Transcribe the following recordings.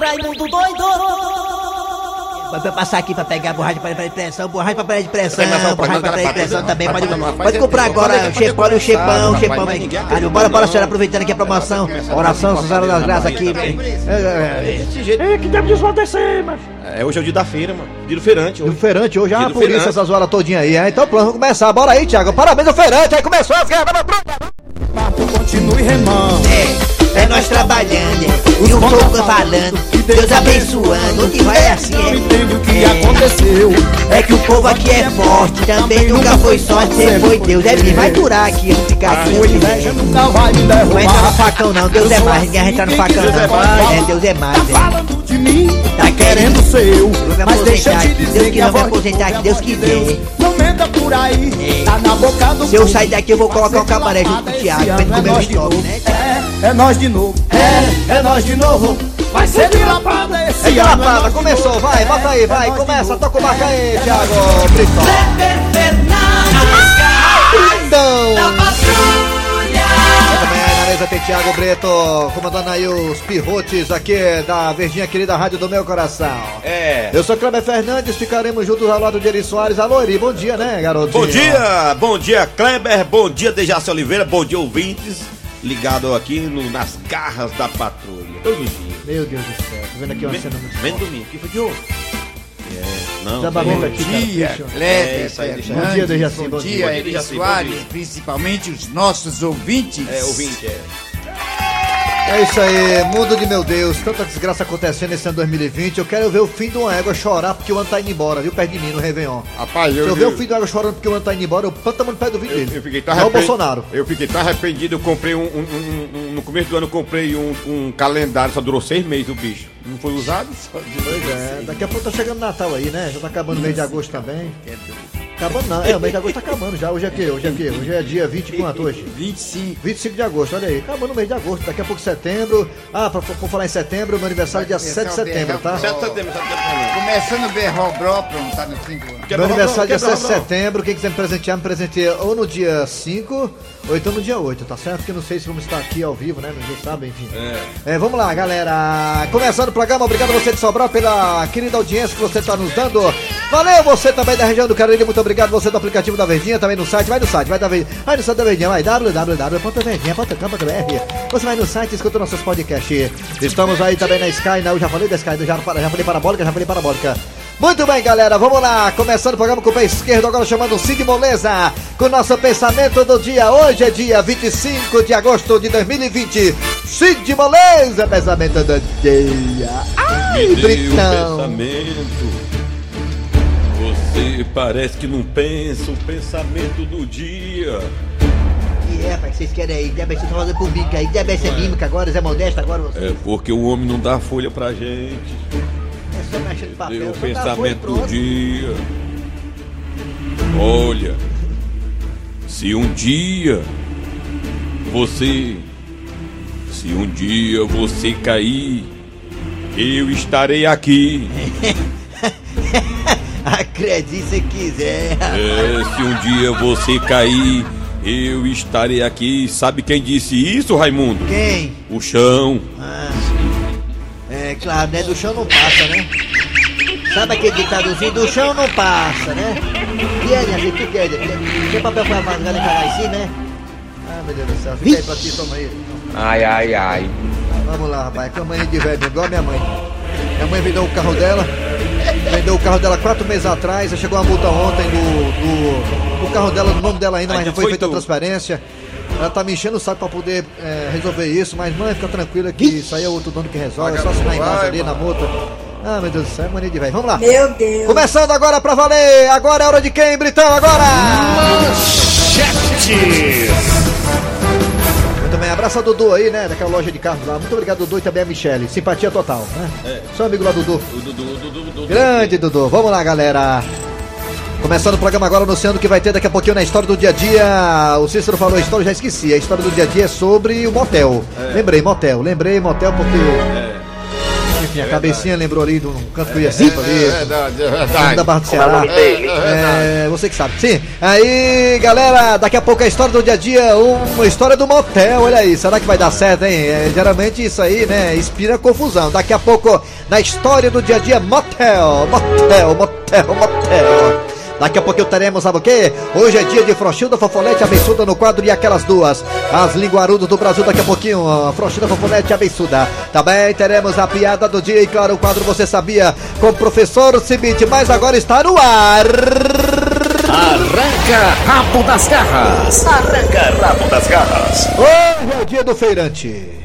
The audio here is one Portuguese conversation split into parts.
Raimundo doido! Vai passar aqui pra pegar borracha para de pressão, borracha pra parar de pressão, borracha pra parar de pressão também. Pode, pode comprar agora o chepão, o chepão, o chepão. Ah, bora, bora, senhora, aproveitando aqui a promoção. Oração, Suzana das Graças aqui. É, que tempo de descer, mas. É, hoje é o dia da feira, mano. Dia do feirante. Do Hoje. feirante, hoje é Dia a do polícia feirante. essas horas todinha aí, hein? Então pronto, vamos começar. Bora aí, Thiago. Parabéns ao feirante, aí começou as guerras, vamos pronto. Continue remando. É, nós trabalhando, e o povo falando, Deus abençoando, que vai assim Não entende o que É. aconteceu. É que o povo aqui é forte, também nunca foi sorte, sempre foi Deus. É mesmo, vai durar aqui, eu ficar aqui. Sua inveja nunca vai me Não vai entrar no facão não, Deus é mais, ninguém vai entrar no facão não. É, Deus é mais, Tá é. falando de mim, Tá tá querendo ser eu. Mas deixa eu te aqui. Deus dizer que voz de aposentar Deus aqui, Deus quiser. Menda por aí, É. tá na boca do Se eu sair daqui, eu vou colocar um cabaré junto com o Thiago, pra ano ele é comer o nós de estoque, novo. né? É, é nós de novo. É, é nós de novo. Vai ser de lapada esse É de ano. lapada, começou, vai, É, bota aí, é vai, começa, toca o marca aí, Thiago Brito. Então. Mesa tem Thiago Brito, comandando aí os pirrotes aqui da Verdinha querida Rádio do Meu Coração. É. Eu sou Kleber Fernandes, ficaremos juntos ao lado de Eri Soares. Alô, Eri, bom dia, né, garoto? Bom dia, bom dia, Kleber. Bom dia, Dejaci Oliveira. Bom dia, ouvintes. Ligado aqui no- nas garras da patrulha. Todos os dias. Meu Deus do céu, tô vendo aqui uma cena muito Vem domingo. que foi de hoje? É, não. Desabamento aqui, Bom cara. dia, É, Kleber, isso aí, deixa eu- Bom dia, Dejaci, bom bom dia, bom Soares, principalmente os nossos ouvintes. É, ouvinte, é. É isso aí, mundo de meu Deus, tanta desgraça acontecendo nesse ano 2020. Eu quero ver o fim de uma égua chorar porque o ano tá indo embora, viu? Perto de mim no Réveillon. Rapaz, Se eu, eu ver o fim de uma égua chorando porque o ano tá indo embora, eu planto no pé do vídeo eu, dele. eu fiquei tão Não é o. Bolsonaro. Eu fiquei tão arrependido, eu comprei um, um- um- um- No começo do ano eu comprei um, um calendário, só durou seis meses o bicho. Não foi usado? Pois é, daqui a pouco tá chegando Natal aí, né? Já tá acabando o mês de agosto também. Acabando não, é, o mês de agosto tá acabando já. Hoje é o quê? Hoje é o quê? Hoje é dia 20 e quanto hoje? 25. 25 de agosto, olha aí. Acabando o mês de agosto, daqui a pouco setembro. Ah, pra, por falar em setembro, meu aniversário é dia 7 de setembro, tá? Certo, setembro, certo, setembro. Começando o berrobró, pronto, tá no 5 anos. Meu aniversário é dia quebra 7 de setembro. Quem quiser me presentear, me presenteia ou no dia 5 ou então no dia 8, tá certo? Porque não sei se vamos estar aqui ao vivo, né? Ninguém sabe, enfim. É, vamos lá, galera. Começando o programa, obrigado a você de Sobral pela querida audiência que você está nos dando. Valeu você também da região do Cariri, muito obrigado você do aplicativo da Verdinha, também no site, vai no site, vai da Verdinha, vai no site da Verdinha, vai www.verdinha.com.br. Você vai no site e escuta nossos podcasts. Estamos aí também na Sky, né? Eu já falei da Sky, já, já falei parabólica, já falei parabólica. Muito bem, galera, vamos lá. Começando o programa com o pé esquerdo, agora chamando Cid Moleza, com o nosso pensamento do dia. Hoje é dia 25 de agosto de 2020. Cid Moleza, pensamento do dia. Ai, Britão. pensamento. Você parece que não pensa o pensamento do dia. E é, rapaz, que vocês querem aí? Deve ser fazendo por mímica aí, deve ser mímica agora, Zé Modesto agora, você. É porque o homem não dá folha pra gente. É só mexer no papel. Deu o pensamento do dia. Olha, se um dia você, se um dia você cair, eu estarei aqui. Acredite se quiser. É, se um dia você cair, eu estarei aqui. Sabe quem disse isso, Raimundo? Quem? O chão. Ah, é claro, né? Do chão não passa, né? Sabe aquele ditadozinho? Do chão não passa, né? E aí, minha gente, o que é? Tem- Tem papel pra e cagar em cima, né? Ah, meu Deus do céu. Fica aí pra ti, toma aí. Ai, ai, ai. Vamos lá, rapaz. Com a mãe de velho, igual a minha mãe. Minha mãe vendeu o carro dela. Vendeu o carro dela quatro meses atrás. Já chegou uma multa ontem do, do, do carro dela, no nome dela ainda, mas Ainda não foi foi feita a tu. transferência. Ela tá me enchendo o saco pra poder é, resolver isso, mas mãe, fica tranquila que isso aí é outro dono que resolve, é só assinar embaixo ali na multa. Ah, meu Deus do céu, mania de velho. Vamos lá. Meu Deus. Começando agora pra valer. Agora é hora de quem, Britão? Agora! Muito bem, abraço a Dudu aí, né? Daquela loja de carros lá. Muito obrigado, Dudu, e também a Michele. Simpatia total, né? Seu amigo lá, Dudu. O Dudu, o Dudu, o Dudu. Grande, Dudu. Vamos lá, galera. Começando o programa agora, anunciando que vai ter daqui a pouquinho na história do dia a dia. O Cícero falou a história, já esqueci. A história do dia a dia é sobre o motel. Lembrei, motel. Lembrei, motel, porque. Enfim, a cabecinha lembrou ali de um canto que eu ia sempre ali. É verdade, é da verdade. Barra do Ceará. É, você que sabe. Sim. Aí, galera, daqui a pouco a história do dia a dia, uma história do motel, olha aí. Será que vai dar certo, hein? É, geralmente isso aí, né, inspira confusão. Daqui a pouco, na história do dia a dia, motel, motel, motel, motel. Daqui a pouco teremos, sabe o quê? Hoje é dia de Frouxilda, Fofolete, Abençuda no quadro e aquelas duas. As linguarudas do Brasil daqui a pouquinho. ó, Frouxilda, Fofolete Abençuda. Também teremos a piada do dia e, claro, o quadro Você Sabia com o professor Cibite. Mas agora está no ar. Arranca rabo das garras. Arranca rabo das garras. Hoje é o dia do feirante.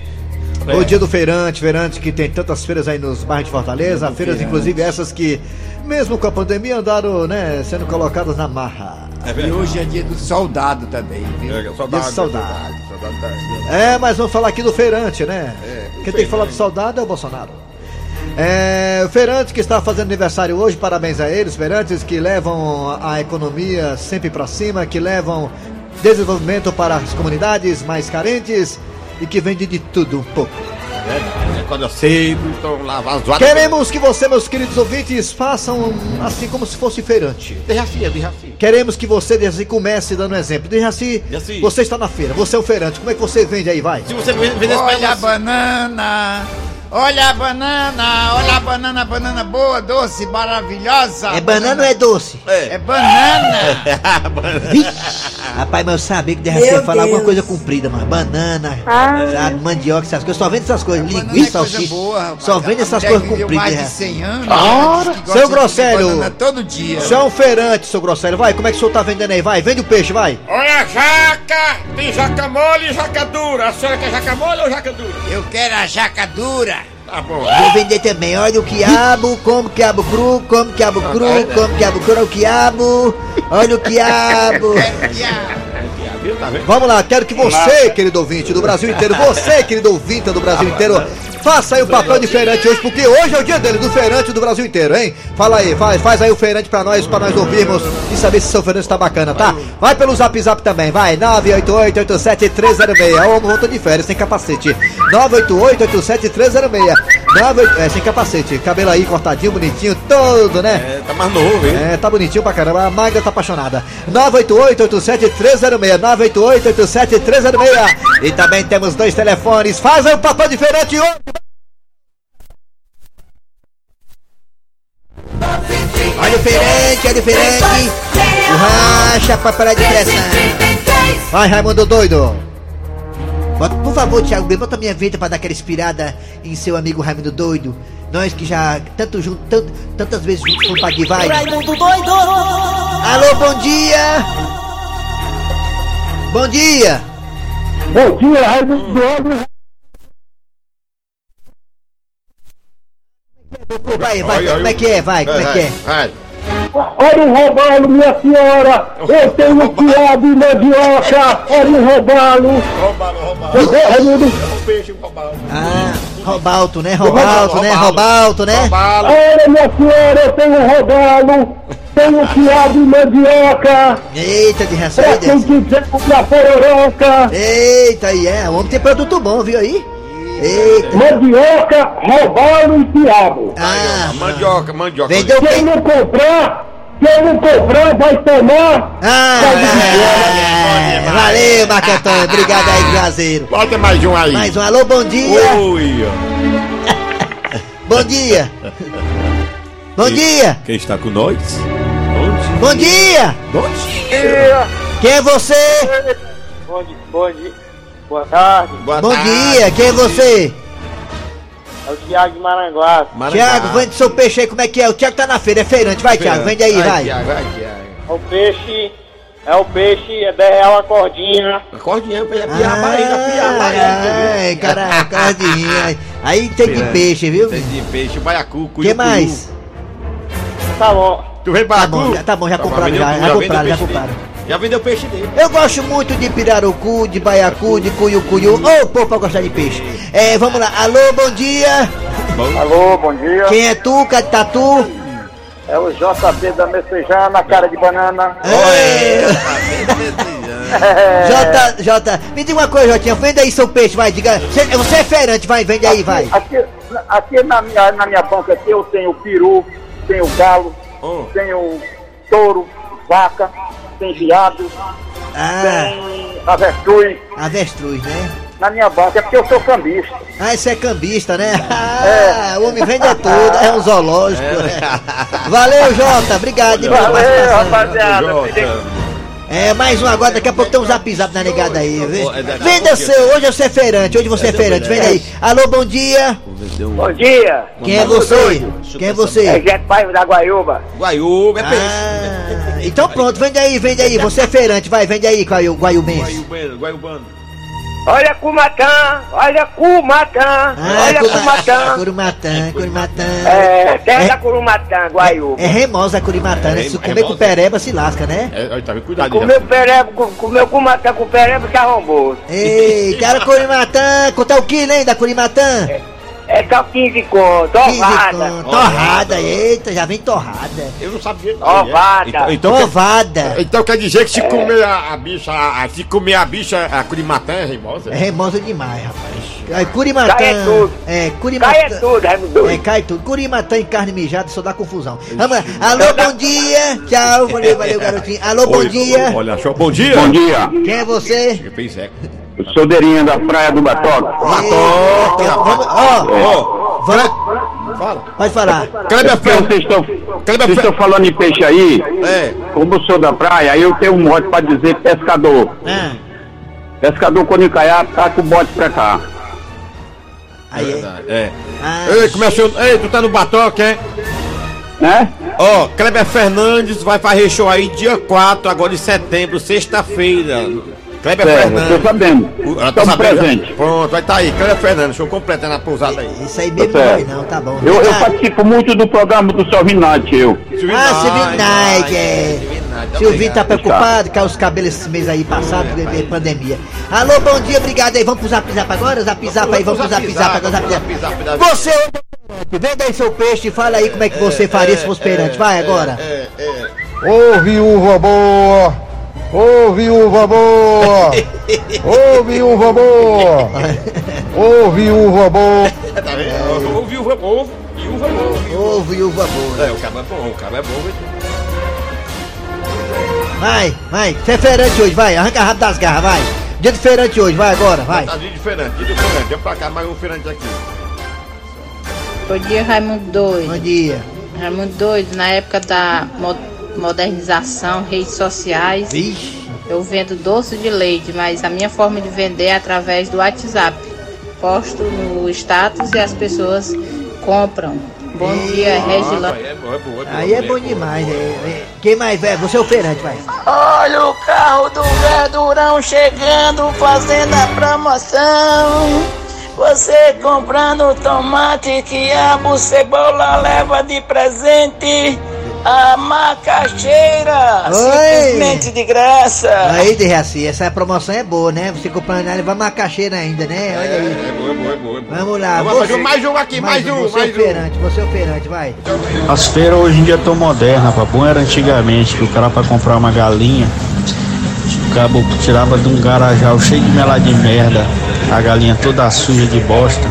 O dia do feirante, feirante que tem tantas feiras aí nos bairros de Fortaleza, feiras inclusive essas que, mesmo com a pandemia, andaram, né, sendo colocadas na marra. E hoje é dia do soldado também, viu? É, saudade, Esse saudade. saudade, saudade. É, mas vamos falar aqui do feirante, né? É, Quem tem que falar do soldado é o Bolsonaro. É, o feirante que está fazendo aniversário hoje, parabéns a eles, feirantes que levam a economia sempre para cima, que levam desenvolvimento para as comunidades mais carentes e que vendem de tudo um pouco. Acorda cedo, então lava as zoadas. Queremos que você, meus queridos ouvintes, façam assim como se fosse feirante. Dejaci, Dejaci. Queremos que você, Dejaci, comece dando um exemplo. Dejaci, Dejaci. você está na feira, você é o feirante, como é que você vende aí, vai? Se você vender esse Olha a banana! Olha a banana! Olha a banana, banana boa, doce, maravilhosa! É banana ou é doce? É banana! Rapaz, mas eu sabia que devia ser falar alguma coisa comprida, mano. Banana, sabe, mandioca, essas coisas. Só vende essas coisas. É Linguiça, coisa salsicha. boa. Só vende essas coisas compridas. mais de né? 100 anos. Ora, ela diz que gosta seu Grosselho. todo dia. Você é um feirante, seu Grosselho, vai, como é que o senhor tá vendendo aí? Vai, vende o peixe, vai. Olha a jaca! Tem jaca mole e jaca dura. A senhora quer jaca mole ou jaca dura? Eu quero a jaca dura! Tá bom. Vou vender também. Olha o quiabo, como quiabo cru, como quiabo cru, como quiabo cru, olha o quiabo. Olha o quiabo. Viu, tá vendo? Vamos lá, quero que você, querido ouvinte do Brasil inteiro, você, querido ouvinte do Brasil inteiro, faça aí o papel de feirante hoje, porque hoje é o dia dele, do feirante do Brasil inteiro, hein? Fala aí, faz, faz aí o feirante pra nós, pra nós ouvirmos e saber se seu feirante tá bacana, tá? Vai pelo zap zap também, vai, 988-87306, ô, voltou de férias, sem capacete, 988-87306, 98 é, sem capacete, cabelo aí cortadinho, bonitinho, todo, né? É, tá mais novo, hein? É, tá bonitinho pra caramba. A Magda tá apaixonada. 988-87306. 988-87306. E também temos dois telefones. Faz aí o papel diferente hoje. Olha o feirante, olha o. Racha pra parar de pressão. Vai, Raimundo doido. Bota, por favor, Thiago B, bota minha vinheta pra dar aquela inspirada em seu amigo Raimundo Doido. Nós que já tanto junto, tanto, tantas vezes juntos com o vai. Raimundo doido! Alô, bom dia! Bom dia! Bom dia, Raimundo Doido. Vai, vai, como é que é? Vai, como é que é? Vai. Olha o robalo, minha senhora. Eu tenho quiabo e mandioca. Olha o robalo. Roubaram, roubaram. Raimundo. O peixe roubaram. Ah, Robalto, né? Robalto, né? Robalto, né? Olha, minha senhora, eu tenho robalo. Tenho quiabo e mandioca. Eita, de ração Pra quem quiser pororoca. Eita, aí é. O homem tem produto bom, viu aí? Eita. Mandioca, robalo e quiabo. Ah, Mandioca, mandioca. vendeu o Quem não comprar, quem não comprar vai tomar. Ah, é, valeu, Marco Antônio. Obrigado aí, Juazeiro. Bota mais um aí. Mais um alô, bom dia. Oi, ó. Bom dia. Bom dia. Quem está com nós? Bom dia. Bom dia. Quem é você? Bom dia, bom dia. Boa tarde, Boa Bom tarde. dia. Quem é você? é o Thiago de Maranguá. Maranguá. Tiago, vende seu peixe aí, como é que é? O Tiago tá na feira, é feirante. Vai, Tiago, vende aí, vai. Tiago, vai, Tiago. É o peixe, é o peixe, é 10 reais a cordinha. A barriga, piar a barriga. Ai, caraca, cardinha. Aí tem de peixe, viu? Tem de peixe, baiacu, O cuiu, que mais? Tá bom. Tu vem Tá baiacu? bom, já, tá bom, já Tá, compraram, já, já compraram, já compraram. Já vendeu peixe dele. Eu gosto muito de pirarucu, de baiacu, de cuiucuiu. Ô, povo pra gostar de peixe. É, vamos lá. Alô, bom dia. Alô, bom dia. Quem é tu, Catatu? É o JP da Messejana, cara de banana. É. Jota, Jota, me diga uma coisa, Jotinha, vende aí seu peixe, vai, diga. Você, você é feirante, vai, vende aí, vai. Aqui, aqui na minha, na minha banca aqui eu tenho peru, tenho galo, Oh. tenho touro, vaca, tem viado, Ah, tem avestruz. avestruz, né? Na minha banca é porque eu sou cambista. Ah, esse é cambista, né? Ah, o homem vende tudo, é um zoológico. Valeu, Jota, obrigado Valeu, rapaziada. Jota. É, mais um agora, daqui a pouco tem um zap zap na negada aí. vê? É Venda seu, hoje você é feirante, hoje você é feirante, vem aí. Alô, bom dia. Bom dia. Quem é você? Quem é É você? Jeto Paiva da Guaiúba. Guaiúba, é peixe. Ah, então pronto, vende aí, vende aí. Você é feirante, vai, vende aí, Guaiu, Guaiubense. Guaiubano, Guaiubano. Olha Cumatã, olha Cumatã, Ah, olha Cuma- Cumatã. Curumatã, Curumatã. É, terra É. da Curumatã, Guaiúba. É remosa a Curimatã, né? Se É comer com pereba, se lasca, né? É, tá vendo? Cuidado. Comeu pereba, com- comeu Cumatã com pereba se arrombou. Ei, cara Curimatã, quanto é o quilo, hein, da Curimatã? É só 15 conto, 15 ovada. conto. Torrada, eita, já vem torrada. Eu não sabia. não. Ovada. Então, então, quer, Ovada. então quer dizer que se comer a, a bicha, a, a- se comer a bicha, a curimatã é remosa? É remosa demais, rapaz. É, Curimatã. Cai é tudo. É, Curimatã. Cai é tudo, Raimundo. É, cai tudo. Curimatã e carne mijada só dá confusão. Vamos lá. Alô, bom dia. Tchau, valeu, valeu, garotinho. Alô, bom Olha, dia. Olha, show. Bom dia. Bom dia, Quem é você? Que fez eco. eu sou Deirinha da Praia do Batoca. Vamos, ó, Ó, vamos, fala. pode falar. Kleber Porque Fer... vocês estão, Kleber vocês estão falando em peixe aí, É. como eu sou da praia, aí eu tenho um mote pra dizer pescador. Ah, Pescador quando encaiar, tá com o bote pra cá. aí é. Verdade, É. Ah, Ei, começou. Ei, tu tá no Batoque, é? Né? Ó, Kleber Fernandes vai fazer show aí dia 4, agora de setembro, sexta-feira. Kleber É, eu tô Fernandes. sabendo. O- ela sabendo já? presentes. Pronto, vai tá aí. Kleber Fernandes, show completo é na pousada aí. Isso aí mesmo Tá não não, tá bom. Eu, eu Ah, participo muito do programa do Salvinati, eu. Ah, Silvio Night, é. Silvinho tá preocupado, caiu os cabelos esse mês aí passado, de, de pandemia. Alô, bom dia, obrigado aí. Vamos pro zap zap agora? Zap zap aí, vamos pro zap zap agora, zap zap. Você, venda aí seu peixe e fala aí como é que você faria se fosse perante. Vai agora. Ô viúva boa! Ô viúva boa! Ô viúva boa! Ô viúva boa! Tá vendo? Ouve o ovo, e o ovo. Ovo e uva boa. É, o cabo é bom, o cabo é bom. Vai, vai. Você é feirante hoje, vai. Arranca rápido das garras, vai. Dia de feirante hoje, vai agora, vai. Tá dia diferente, dia diferente. Vem pra cá mais um feirante aqui. Bom dia, Raimundo Bom Doido. dia. Raimundo Doido, na época da mo- modernização, redes sociais, Vixe. eu vendo doce de leite, mas a minha forma de vender é através do WhatsApp. Posto no status e as pessoas compram. Bom dia, Regilane. Aí é bom, é bom, é bom. Aí é bom demais. é, é. Quem mais, velho? Você é o feirante, vai. Olha o carro do verdurão chegando, fazendo a promoção. Você comprando tomate, quiabo, cebola, leva de presente a macaxeira, Oi. simplesmente de graça. Aí, de Reaci, essa promoção é boa, né? Você comprando ela, vai macaxeira ainda, né? Olha aí. É é bom, é bom. É bom. Vamos lá. Vamos fazer mais um aqui, mais um, Você é mais o um. você é o feirante, vai. As feiras hoje em dia estão modernas, rapaz. Bom era antigamente, que o cara pra comprar uma galinha, o cabo tirava de um garajal cheio de mela de merda, a galinha toda suja de bosta.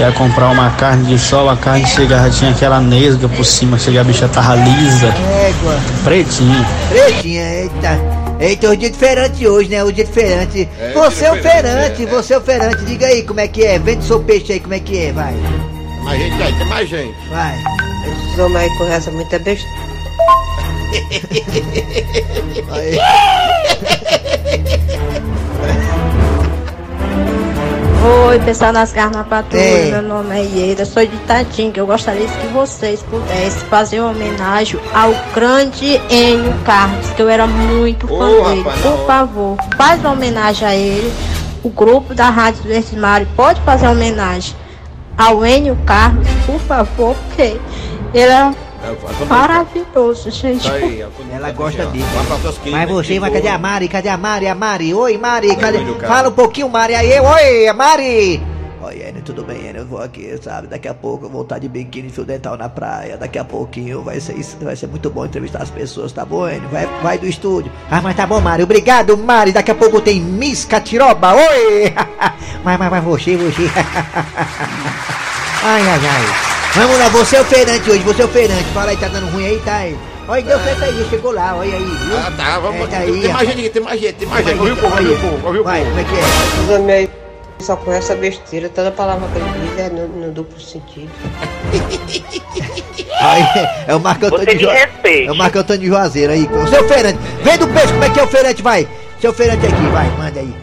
Ia comprar uma carne de sol, a carne chegava, tinha aquela nesga por cima, chega a bicha tava lisa, Égua. pretinha. Pretinha, eita. Eita, o dia de feirante hoje, né? O dia de feirante. É, você é o feirante, é, é. você é o feirante. Diga aí como é que é. Vende seu peixe aí, como é que é, vai. Mais gente aí, tem mais gente. Vai. Esses homens aí conhecem muita besteira. Aí. Oi, pessoal das garras na patrulha, Ei. meu nome é Ieda, sou de Tatinga. Eu gostaria que vocês pudessem fazer uma homenagem ao grande Enio Carlos, que eu era muito fã Ô, dele. rapaz, Por não. favor, faz uma homenagem a ele. O grupo da Rádio Verde Mário pode fazer uma homenagem ao Enio Carlos, por favor, porque ele é maravilhoso, gente. Tá aí. Ela gosta dele. Vai Mas você, mas cadê a Mari? Cadê a Mari? A Mari? Oi, Mari, cadê? Fala um pouquinho, Mari. Aí, oi, Mari! Oi, Enio, tudo bem, Enio? Eu vou aqui, sabe? Daqui a pouco eu vou estar de biquíni fio dental na praia. Daqui a pouquinho vai ser, vai ser muito bom entrevistar as pessoas, tá bom, Enio? Vai, vai do estúdio. Ah, mas tá bom, Mari. Obrigado, Mari. Daqui a pouco tem Miss Catiroba. Oi! mas, mas, mas, você, você. Ai, ai, ai. Vamos lá, você é o feirante hoje, você é o feirante. Fala aí, tá dando ruim aí, tá aí. Olha, deu certo aí, chegou lá, olha aí, viu? Ah, tá, vamos É, tá aqui. aí, Tem mais rapaz. gente aqui, tem mais gente, tem mais Vai, gente. Ouviu o povo, ouviu o povo, ouviu o Vai, povo. como é que é? Os homens aí só com essa besteira, toda palavra que ele diz é no, no duplo sentido. Aí, é o Marco Antônio Você me Ju- respeite. É o Marco Antônio Juazeiro aí. O seu feirante, vem do peixe, como é que é o feirante, vai? Seu feirante aqui, vai, manda aí.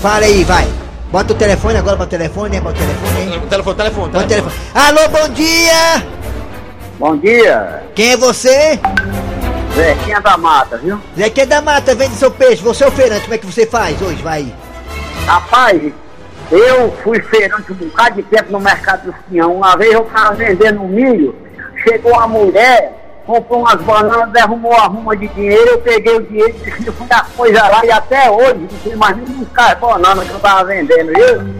Fala aí, vai. Bota o telefone agora, bota o telefone, né? Bota o telefone aí. Telefone, telefone, Bota o telefone. Alô, bom dia! Bom dia, Quem é você? Zequinha da Mata, viu? Zequinha da Mata, vende seu peixe. Você é o feirante, como é que você faz hoje? Vai. Rapaz, eu fui feirante um bocado de tempo no mercado do Pinhão. Uma vez eu tava vendendo milho, chegou uma mulher, comprou umas bananas, derrumou a ruma de dinheiro, eu peguei o dinheiro fui dar coisa lá e até hoje não tem mais nem buscar as bananas que eu tava vendendo, viu?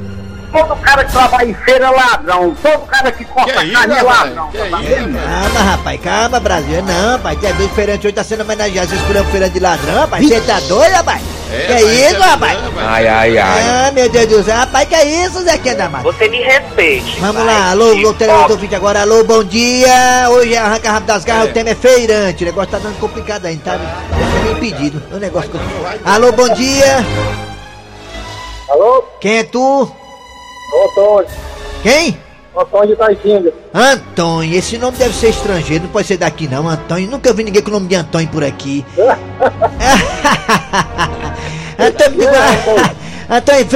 Todo cara que trabalha em feira é ladrão, todo cara que corta Que isso, carne é rapaz? ladrão. Que tá isso, vendo? Calma, rapaz, calma, Brasil. Não, rapaz, tem dois feirantes hoje tá sendo homenageado. Você escolheu um feirante de ladrão, rapaz? Você tá doido, rapaz? É, que isso, é rapaz? Ai, ai, ai. Ah, meu Deus do céu, rapaz, que isso, Zequinha da Mata? Você me respeite. Vamos lá, alô, alô, telefone ouvinte agora, alô, bom dia. Hoje é arranca rápido das garras, o tema é feirante. O negócio tá dando complicado aí, tá? Tá meio impedido. O negócio. Alô, bom dia. Alô? Quem é tu? Antônio. Quem? Antônio de Taitinga. Antônio, esse nome deve ser estrangeiro, não pode ser daqui não, Antônio. Nunca vi ninguém com o nome de Antônio por aqui. Antônio, Antônio,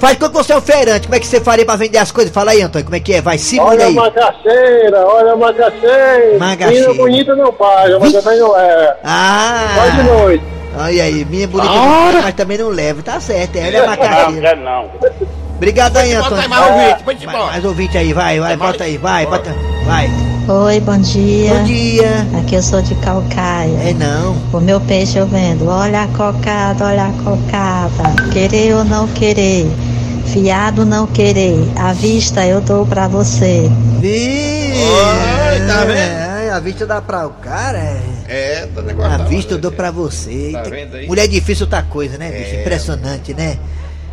faz com que você é um feirante, como é que você faria pra vender as coisas? Fala aí, Antônio, como é que é? Vai, se muda Olha a aí. macaxeira, olha a macaxeira. Macaxeira. Menina bonita não paga, mas também não é. Ah! Só de noite. Olha aí, minha bonita, Ora. mas também não leva, tá certo, é, olha a macaxeira. não. Obrigado aí, Bota Antônio. aí mais ouvinte, pode ir Mais- embora. Mais ouvinte aí, vai, vai, bota aí, vai, bota, vai. Oi, bom dia. Bom dia. Aqui eu sou de Calcaia. É não. O meu peixe eu vendo. Olha a cocada, olha a cocada. Querer ou não querer. Fiado não querer. À vista eu dou pra você. Vi! Oi, tá vendo? É, a vista dá pra o cara, é. É, tá negócio. A vista eu dou pra você. Tá vendo aí? Mulher difícil outra coisa, né, bicho? É. Impressionante, né?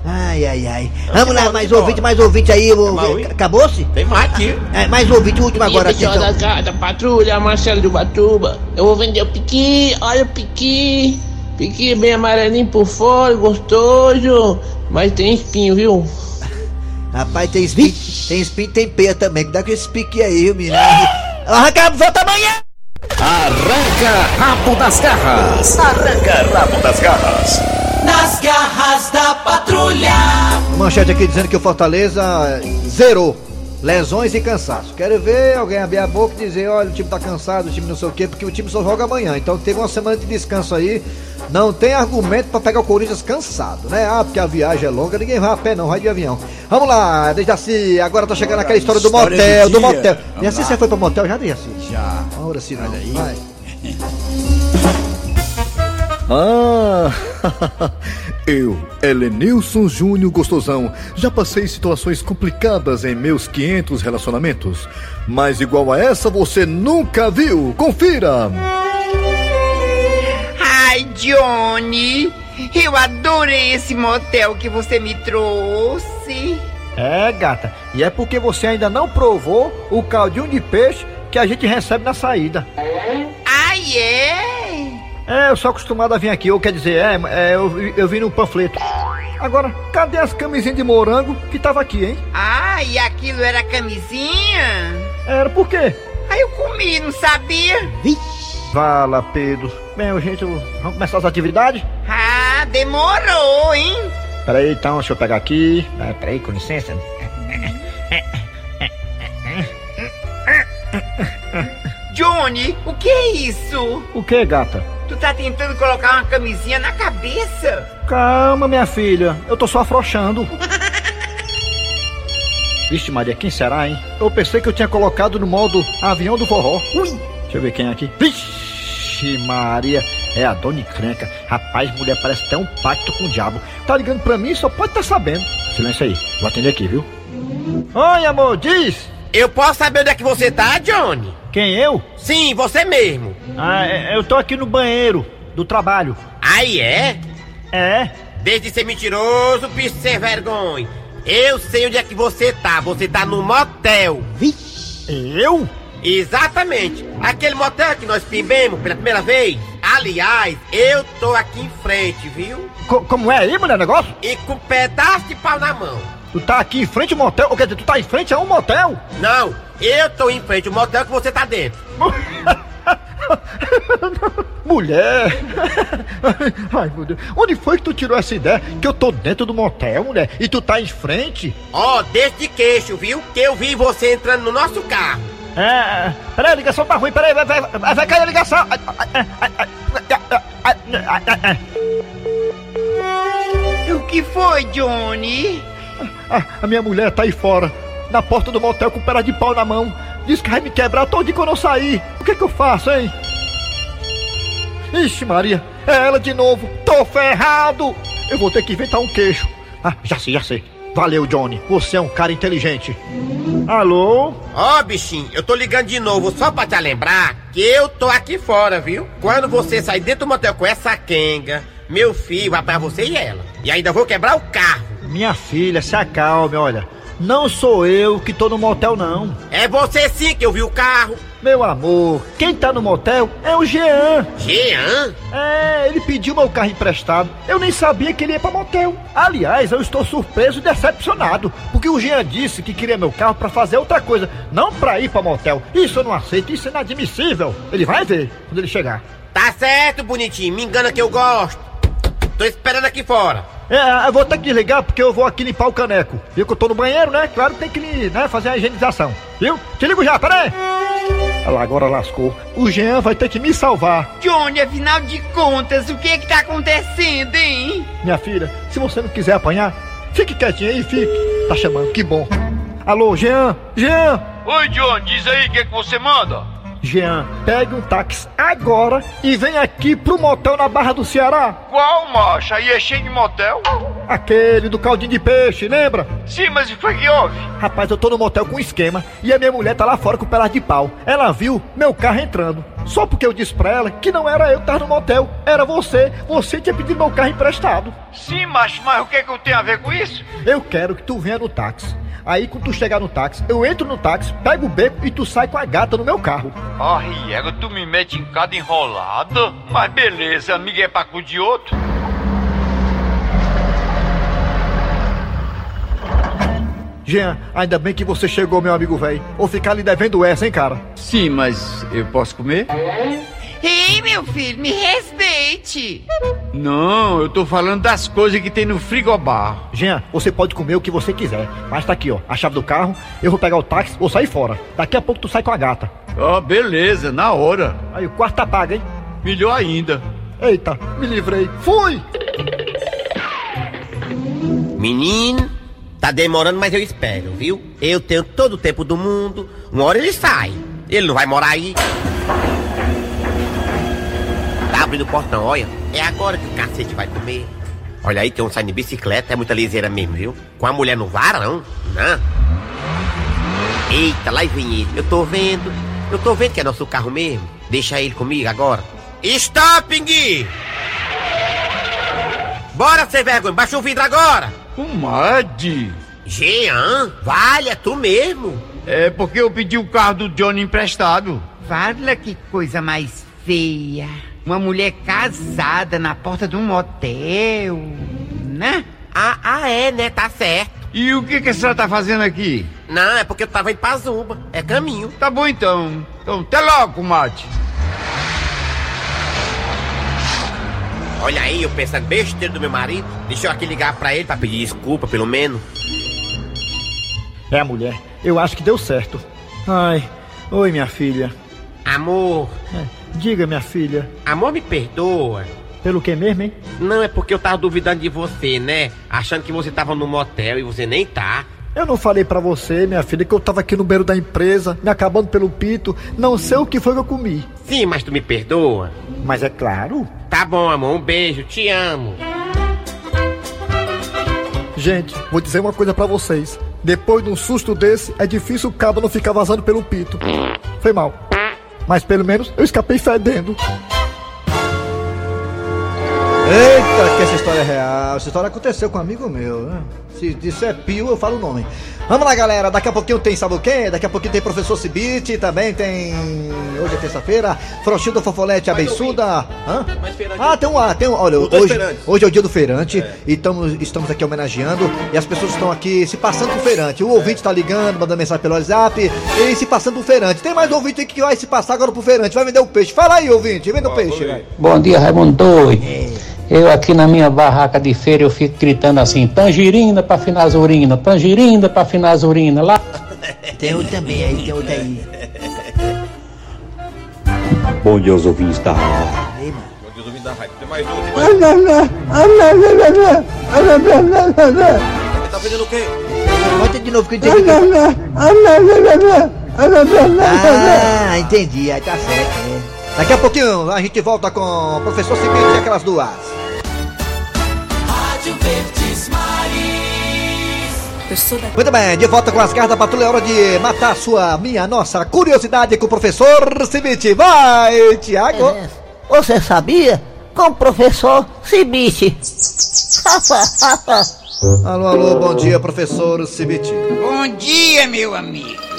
Ai, ai, ai. Vamos que lá, bom, mais que ouvinte, bom. mais ouvinte aí. ouvinte? Acabou-se? Tem mais aqui. É, mais ouvinte, o último agora, pessoal atenção. da, da, da patrulha, Marcelo de Ubatuba. Eu vou vender o piqui, olha o piqui. Piqui bem amarelinho por fora, gostoso. Mas tem espinho, viu? Rapaz, tem espinho, tem espinho e tem peia também. Cuidado com esse pique aí, viu, menino? Arranca, volta amanhã! Arranca rabo das garras. Arranca rabo das garras. Garras da patrulha. Manchete aqui dizendo que o Fortaleza zerou. Lesões e cansaço. Quero ver alguém abrir a boca e dizer, olha, o time tá cansado, o time não sei o quê, porque o time só joga amanhã. Então teve uma semana de descanso aí. Não tem argumento pra pegar o Corinthians cansado, né? Ah, porque a viagem é longa, ninguém vai a pé não, vai de avião. Vamos lá, Dejaci, agora tá chegando aquela história do História motel, do do, motel. Vamos Dejaci, lá. você foi pro motel já, Dejaci? Já. Ora sim, não. aí. Vai. Ah, eu, Helenilson Júnior Gostosão, já passei situações complicadas em meus 500 relacionamentos, mas igual a essa você nunca viu. Confira! Ai, Johnny, eu adorei esse motel que você me trouxe. É, gata, e é porque você ainda não provou o caldinho de peixe que a gente recebe na saída. Ai, é? É, eu sou acostumado a vir aqui, ou quer dizer, é, é, eu, eu vi no panfleto. Agora, cadê as camisinhas de morango que tava aqui, hein? Ah, e aquilo era camisinha? Era por quê? Aí eu comi, não sabia? Vala, Pedro. Bem, gente, vamos começar as atividades? Ah, demorou, hein? Peraí, então, deixa eu pegar aqui. Ah, Peraí, com licença. Johnny, o que é isso? O que, gata? Tu tá tentando colocar uma camisinha na cabeça? Calma, minha filha. Eu tô só afrouxando. Vixe, Maria, quem será, hein? Eu pensei que eu tinha colocado no modo avião do forró. Ui! Deixa eu ver quem é aqui. Vixe, Maria. É a Dona Encrenca. Rapaz, mulher parece ter um pacto com o diabo. Tá ligando pra mim, só pode estar sabendo. Silêncio aí. Vou atender aqui, viu? Oi, amor, diz. Eu posso saber onde é que você tá, Johnny? Quem, eu? Sim, você mesmo. Ah, é- eu tô aqui no banheiro do trabalho. Aí é? É? Desde ser mentiroso, bicho sem vergonha. Eu sei onde é que você tá. Você tá no motel. Eu? Exatamente. Aquele motel que nós pimbemos pela primeira vez. Aliás, eu tô aqui em frente, viu? Co- como é aí, mulher, negócio? E com um pedaço de pau na mão. Tu tá aqui em frente ao motel? Ou quer dizer, tu tá em frente a um motel? Não, eu tô em frente ao motel que você tá dentro. mulher! Ai, meu Deus. Onde foi que tu tirou essa ideia que eu tô dentro do motel, mulher? E tu tá em frente? Ó, oh, desse queixo, viu? Que eu vi você entrando no nosso carro. É, peraí, a ligação tá ruim, peraí, vai, vai, vai, vai cair a ligação. O que foi, Johnny? Ah, a minha mulher tá aí fora, na porta do motel com pedaço de pau na mão. Diz que vai me quebrar todo quando eu sair. O que que eu faço, hein? Ixi, Maria, é ela de novo. Tô ferrado. Eu vou ter que inventar um queixo. Ah, já sei, já sei. Valeu, Johnny. Você é um cara inteligente. Alô? Ó, bichinho, eu tô ligando de novo só pra te lembrar que eu tô aqui fora, viu? Quando você sair dentro do motel com essa quenga, meu filho vai pra você e ela. E ainda vou quebrar o carro. Minha filha, se acalme, olha. Não sou eu que tô no motel, não. É você sim que eu vi o carro. Meu amor, quem tá no motel é o Jean. Jean? É, ele pediu meu carro emprestado. Eu nem sabia que ele ia pra motel. Aliás, eu estou surpreso e decepcionado. Porque o Jean disse que queria meu carro pra fazer outra coisa, não pra ir pra motel. Isso eu não aceito, isso é inadmissível. Ele vai ver quando ele chegar. Tá certo, bonitinho. Me engana que eu gosto. Tô esperando aqui fora. É, eu vou ter que desligar porque eu vou aqui limpar o caneco. Viu que eu tô no banheiro, né? Claro que tem que né, fazer a higienização. Viu? Te ligo já, peraí. Olha lá, agora lascou. O Jean vai ter que me salvar. Johnny, afinal de contas, o que é que tá acontecendo, hein? Minha filha, se você não quiser apanhar, fique quietinho aí, fique. Tá chamando, que bom. Alô, Jean? Jean? Oi, John, diz aí o que, é que você manda. Jean, pegue um táxi agora e vem aqui pro motel na Barra do Ceará. Qual, macho? Aí é cheio de motel? Aquele do caldinho de peixe, lembra? Sim, mas o que foi que houve? Rapaz, eu tô no motel com esquema e a minha mulher tá lá fora com o pedaço de pau. Ela viu meu carro entrando. Só porque eu disse pra ela que não era eu que tava no motel, era você. Você tinha pedido meu carro emprestado. Sim, macho, mas o que, é que eu tenho a ver com isso? Eu quero que tu venha no táxi. Aí quando tu chegar no táxi, eu entro no táxi, pego o beco e tu sai com a gata no meu carro. Ah, Riego, tu me mete em cada enrolada. Mas beleza, amiga é pra cu de outro. Jean, ainda bem que você chegou, meu amigo velho. Ou ficar lhe devendo essa, hein, cara? Sim, mas eu posso comer? Ei, meu filho, me respeite. Não, eu tô falando das coisas que tem no frigobar. Jean, você pode comer o que você quiser. Mas tá aqui, ó, a chave do carro. Eu vou pegar o táxi, vou sair fora. Daqui a pouco tu sai com a gata. Ó, beleza, na hora. Aí o quarto tá pago, hein? Melhor ainda. Eita, me livrei. Fui! Menino, tá demorando, mas eu espero, viu? Eu tenho todo o tempo do mundo. Uma hora ele sai. Ele não vai morar aí. Abrindo o portão, olha. É agora que o cacete vai comer. Olha aí, tem um sai de bicicleta, é muita liseira mesmo, viu? Com a mulher no varão, né? Eita, lá vem ele. Eu tô vendo. Eu tô vendo que é nosso carro mesmo. Deixa ele comigo agora. Stopping! Bora, sem vergonha. Baixa o vidro agora. Comadre. Jean, vale, é tu mesmo. É porque eu pedi o carro do Johnny emprestado. Fala que coisa mais feia. Uma mulher casada na porta de um motel, né? Ah, ah, é, né? Tá certo. E o que, que a senhora tá fazendo aqui? Não, é porque eu tava indo pra Zumba. É caminho. Tá bom então. Então, até logo, comadre. Olha aí, eu pensando besteira do meu marido. Deixa eu aqui ligar pra ele pra pedir desculpa, pelo menos. É, mulher, eu acho que deu certo. Ai, oi, minha filha. Amor, É, diga, minha filha. amor, me perdoa. Pelo que mesmo, hein? Não, é porque eu tava duvidando de você, né? Achando que você tava no motel e você nem tá. Eu não falei pra você, minha filha, que eu tava aqui no beiro da empresa, me acabando pelo pito. Não sei o que foi que eu comi. Sim, mas tu me perdoa? Mas é claro. Tá bom, amor, um beijo, te amo. Gente, vou dizer uma coisa pra vocês. Depois de um susto desse, é difícil o cabo não ficar vazando pelo pito. Foi mal. Mas pelo menos eu escapei fedendo. Que essa história é real. Essa história aconteceu com um amigo meu, né? Se isso é pio, eu falo o nome. Vamos lá, galera. Daqui a pouquinho tem sabe o quê? Daqui a pouquinho tem professor Cibite, também tem. Hoje é terça-feira. Frouxinho Fofolete Abençuda. Hã? Ah, tem um ah, tem um. Olha, hoje, hoje é o dia do feirante. E estamos, estamos aqui homenageando. E as pessoas estão aqui se passando por feirante. O ouvinte tá ligando, mandando mensagem pelo WhatsApp. E se passando por feirante. Tem mais um ouvinte aqui que vai se passar agora pro feirante. Vai vender o peixe. Fala aí, ouvinte. Venda o peixe, vai. Bom dia, Raimundo Doido. Eu aqui na minha barraca de feira, eu fico gritando assim, tangerina pra finazurina, tangerina pra finazurina, lá. Tem outro também aí, tem outro aí. Bom dia aos ouvintes da rádio. Tem mais um, tem Tá pedindo o quê? Conta de novo que eu entendi. Ah, entendi. Aí tá certo. é. Daqui a pouquinho a gente volta com o professor Cibite e aquelas duas. Muito bem, de volta com as garras da patrulha, é hora de matar a sua, minha, nossa curiosidade com o professor Cibite. Vai, Tiago! Você sabia? Com o professor Cibite. Alô, alô, bom dia, professor Cibite. Bom dia, meu amigo.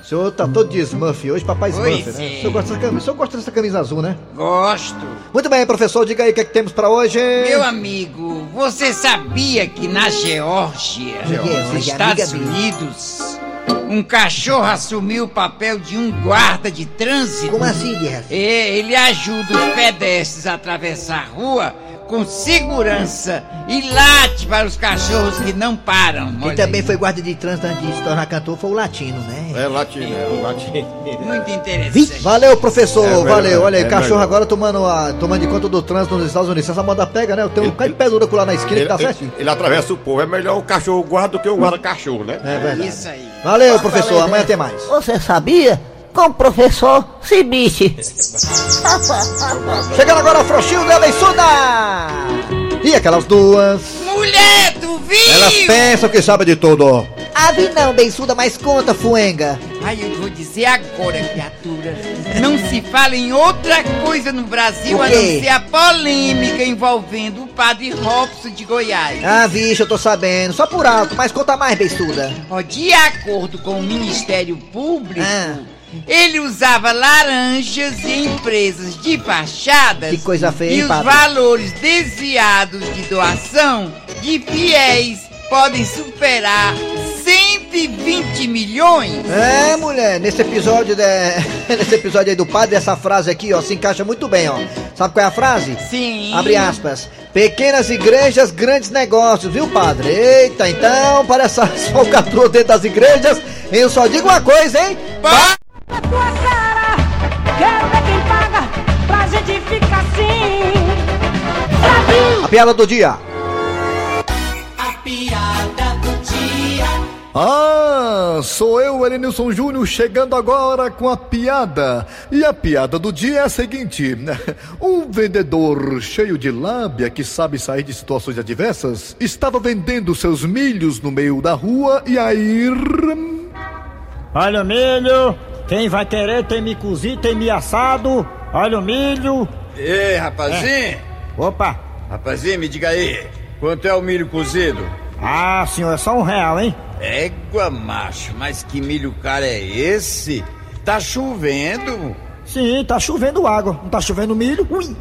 O senhor tá todo de Smurf hoje, papai Smurf, Pois né? é. O senhor gosta dessa camisa, o senhor gosta dessa camisa azul, né? Gosto. Muito bem, professor, diga aí o que, é que temos pra hoje. Meu amigo, você sabia que na Geórgia, nos Estados. Unidos, um cachorro assumiu o papel de um guarda de trânsito? Como assim, Guerra? É, ele ajuda os pedestres a atravessar a rua com segurança e late para os cachorros que não param. Quem Olha também aí. foi guarda de trânsito antes de se tornar cantor foi o latino, né? É latino, é o latino. Muito interessante. Valeu, professor, É verdade, valeu. Olha aí, é cachorro verdade. agora tomando, a, tomando de conta do trânsito nos Estados Unidos. Essa moda pega, né? Eu tenho um cara de pé duro lá na esquina Ele, que tá ele- ele atravessa o povo. É melhor o cachorro guarda do que o guarda-cachorro, né? É verdade. Isso aí. Valeu, professor. Amanhã tem mais. Você sabia? Com o professor Cibite. Chegando agora o Frouxinho da Abençuda! E aquelas duas? Mulher, tu viu? Elas pensam que sabem de tudo. Ave não, bençuda, mas conta, fuenga. Ai, eu vou dizer agora, criatura. Não se fala em outra coisa no Brasil a não ser a polêmica envolvendo o padre Robson de Goiás. Ah, vixe, eu tô sabendo. Só por alto, mas conta mais, bençuda. Ó, de acordo com o Ministério Público, Ah. Ele usava laranjas em empresas de fachadas. Que coisa feia, E hein, os padre? valores desviados de doação de fiéis podem superar 120 milhões. É, mulher, nesse episódio, de... nesse episódio aí do padre, essa frase aqui, ó, se encaixa muito bem, ó. Sabe qual é a frase? Sim. Abre aspas. Pequenas igrejas, grandes negócios, viu, padre? Eita, então, para essa falcatrua dentro das igrejas, eu só digo uma coisa, hein? Pa- tua cara. Quero ver quem paga pra gente ficar assim. Brasil! A piada do dia. A piada do dia. Ah, sou eu, Elenilson Júnior, chegando agora com a piada. E a piada do dia é a seguinte: um vendedor cheio de lábia que sabe sair de situações adversas estava vendendo seus milhos no meio da rua e aí. Olha o milho, quem vai querer tem me cozido, tem me assado. Olha o milho. Ei, rapazinho! É. Opa! Rapazinho, me diga aí, quanto é o milho cozido? Ah, senhor, é só um real, hein? Égua, macho, mas que milho caro é esse? Tá chovendo? Sim, tá chovendo água. Não tá chovendo milho? Ui!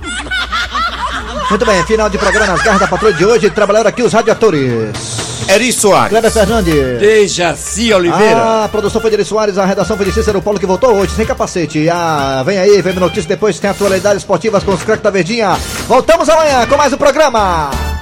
Muito bem, final de programa nas garras da patrulha de hoje. Trabalharam aqui os radiatores. Eri Soares. Cléber Fernandes. Dejaci Oliveira. Ah, a produção foi de Eri Soares, a redação foi de Cícero Paulo, que voltou hoje, sem capacete. Ah, vem aí, vem notícias, depois tem atualidades esportivas com os craques da Verdinha. Voltamos amanhã com mais um programa.